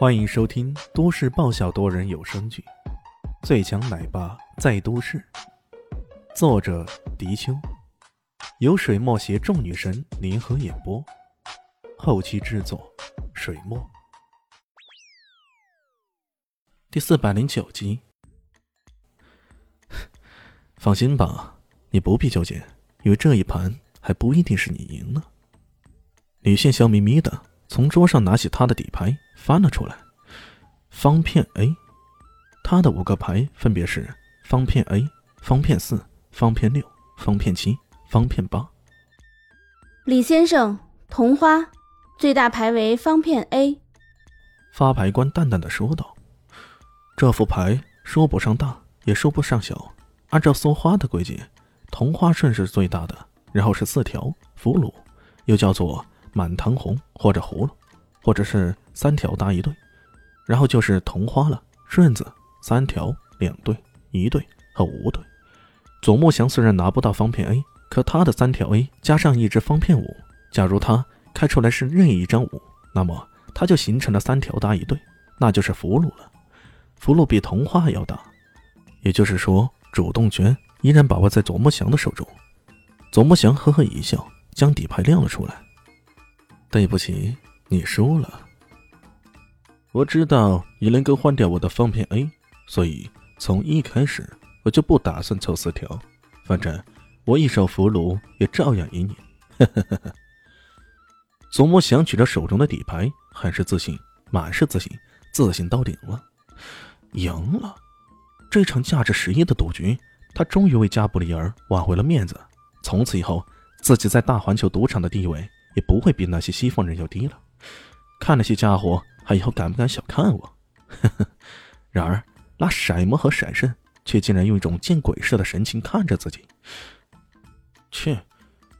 欢迎收听都市爆笑多人有声剧《最强奶爸在都市》，作者：迪秋，由水墨携众女神联合演播，后期制作：水墨。第四百零九集。放心吧，你不必纠结，因为这一盘还不一定是你赢呢。李现笑眯眯的。从桌上拿起他的底牌翻了出来，方片 A，他的五个牌分别是方片 A、方片四、方片六、方片七、方片八。李先生，同花，最大牌为方片 A。发牌官淡淡的说道：“这副牌说不上大，也说不上小。按照梭花的规矩，同花顺是最大的，然后是四条俘虏，又叫做。”满堂红或者葫芦，或者是三条搭一对，然后就是同花了。顺子三条两对一对和五对。左木祥虽然拿不到方片 A，可他的三条 A 加上一只方片五，假如他开出来是任意一张五，那么他就形成了三条搭一对，那就是俘虏了。俘虏比同花还要大，也就是说主动权依然把握在左木祥的手中。左木祥呵呵一笑，将底牌亮了出来。对不起，你输了。我知道你能够换掉我的方片 A，所以从一开始我就不打算凑四条。反正我一手俘虏也照样赢你。祖母想举着手中的底牌，很是自信，满是自信，自信到顶了。赢了，这场价值十亿的赌局，他终于为加布里尔挽回了面子。从此以后，自己在大环球赌场的地位。也不会比那些西方人要低了。看那些家伙还以后敢不敢小看我？然而那色魔和闪圣却竟然用一种见鬼似的神情看着自己。切，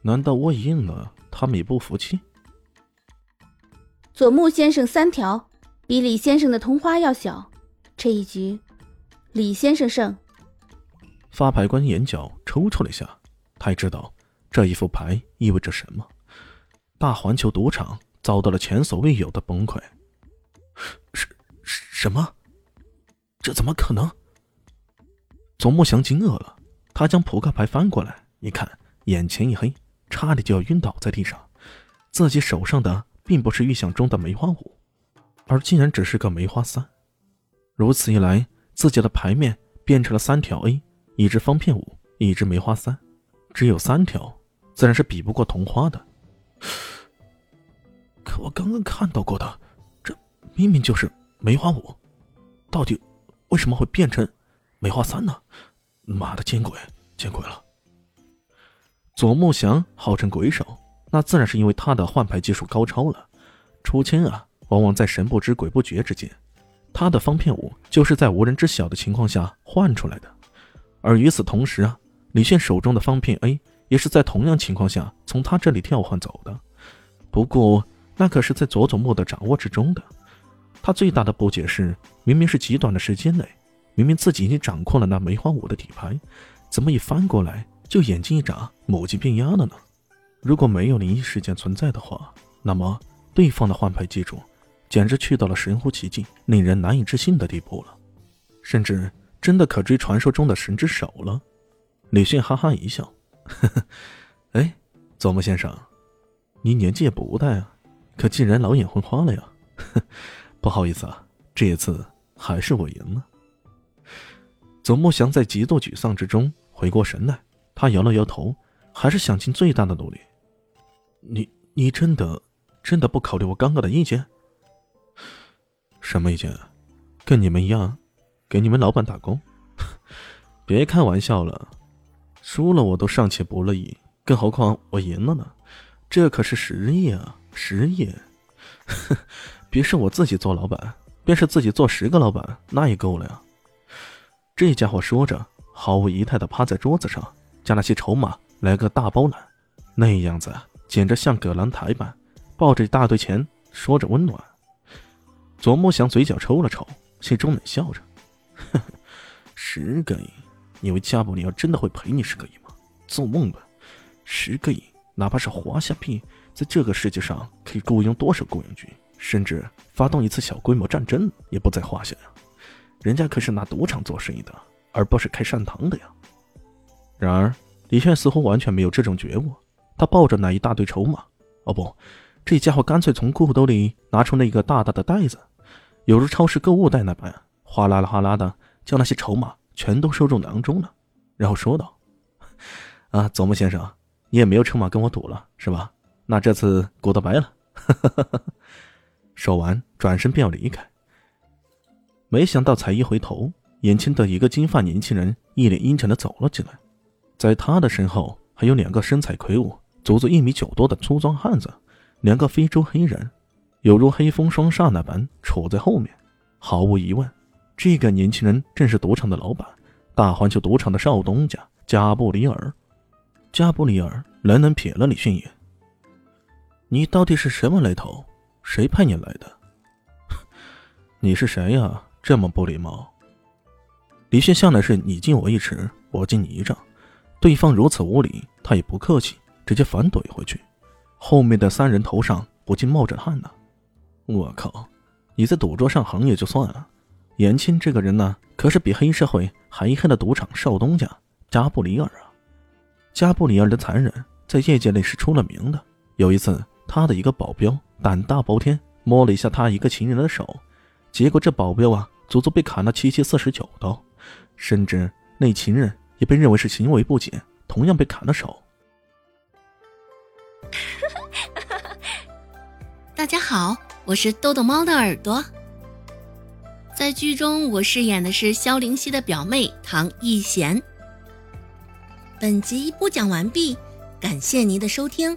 难道我赢了，他们也不服气？佐木先生三条，比李先生的同花要小。这一局，李先生胜。发牌官眼角抽搐了一下，他也知道这一副牌意味着什么。大环球赌场遭到了前所未有的崩溃。什什么？这怎么可能？左木祥惊愕了，他将扑克牌翻过来一看，眼前一黑，差点就要晕倒在地上。自己手上的并不是预想中的梅花五，而竟然只是个梅花三。如此一来，自己的牌面变成了三条 A，一只方片五，一只梅花三，只有三条，自然是比不过同花的。可我刚刚看到过的，这明明就是梅花五，到底为什么会变成梅花三呢？妈的，见鬼，见鬼了！左木祥号称鬼手，那自然是因为他的换牌技术高超了。出千啊，往往在神不知鬼不觉之间。他的方片五就是在无人知晓的情况下换出来的，而与此同时啊，李炫手中的方片 A 也是在同样情况下从他这里调换走的。不过。那可是在佐佐木的掌握之中的。他最大的不解是，明明是极短的时间内，明明自己已经掌控了那梅花五的底牌，怎么一翻过来就眼睛一眨，母鸡变鸭了呢？如果没有灵异事件存在的话，那么对方的换牌技术简直去到了神乎其技、令人难以置信的地步了，甚至真的可追传说中的神之手了。李迅哈哈一笑：“呵呵，哎，佐木先生，你年纪也不大呀。”可竟然老眼昏花了呀！不好意思啊，这一次还是我赢了。左木祥在极度沮丧之中回过神来，他摇了摇头，还是想尽最大的努力。你你真的真的不考虑我刚刚的意见？什么意见？跟你们一样，给你们老板打工？别开玩笑了，输了我都尚且不乐意，更何况我赢了呢？这可是实亿啊！十亿，别是我自己做老板，便是自己做十个老板，那也够了呀。这家伙说着，毫无仪态的趴在桌子上，将那些筹码来个大包揽，那样子简直像葛兰台般，抱着一大堆钱，说着温暖。左木祥嘴角抽了抽，心中冷笑着：“ 十个亿，你以为加布里奥真的会赔你十个亿吗？做梦吧！十个亿，哪怕是华夏币。”在这个世界上可以雇佣多少雇佣军？甚至发动一次小规模战争也不在话下呀。人家可是拿赌场做生意的，而不是开善堂的呀。然而，李炫似乎完全没有这种觉悟。他抱着那一大堆筹码，哦不，这家伙干脆从裤兜里拿出那个大大的袋子，犹如超市购物袋那般，哗啦啦哗啦的将那些筹码全都收入囊中了，然后说道：“ 啊，佐木先生，你也没有筹码跟我赌了，是吧？那这次赌得白了。”说完，转身便要离开。没想到才一回头，眼前的一个金发年轻人一脸阴沉的走了进来，在他的身后还有两个身材魁梧。足足一米九多的粗壮汉子，两个非洲黑人，犹如黑风双煞那般杵在后面。毫无疑问，这个年轻人正是赌场的老板，大环球赌场的少东家加布里尔。加布里尔冷冷瞥了李迅一眼：“你到底是什么来头？谁派你来的？你是谁呀？这么不礼貌！”李迅向来是你敬我一尺，我敬你一丈，对方如此无礼，他也不客气。直接反怼回去，后面的三人头上不禁冒着汗呢。我靠，你在赌桌上横也就算了，严青这个人呢，可是比黑社会还黑的赌场少东家加布里尔啊！加布里尔的残忍在业界内是出了名的。有一次，他的一个保镖胆大包天，摸了一下他一个情人的手，结果这保镖啊，足足被砍了七七四十九刀，甚至那情人也被认为是行为不检，同样被砍了手。大家好，我是豆豆猫的耳朵。在剧中，我饰演的是萧灵溪的表妹唐艺贤。本集播讲完毕，感谢您的收听。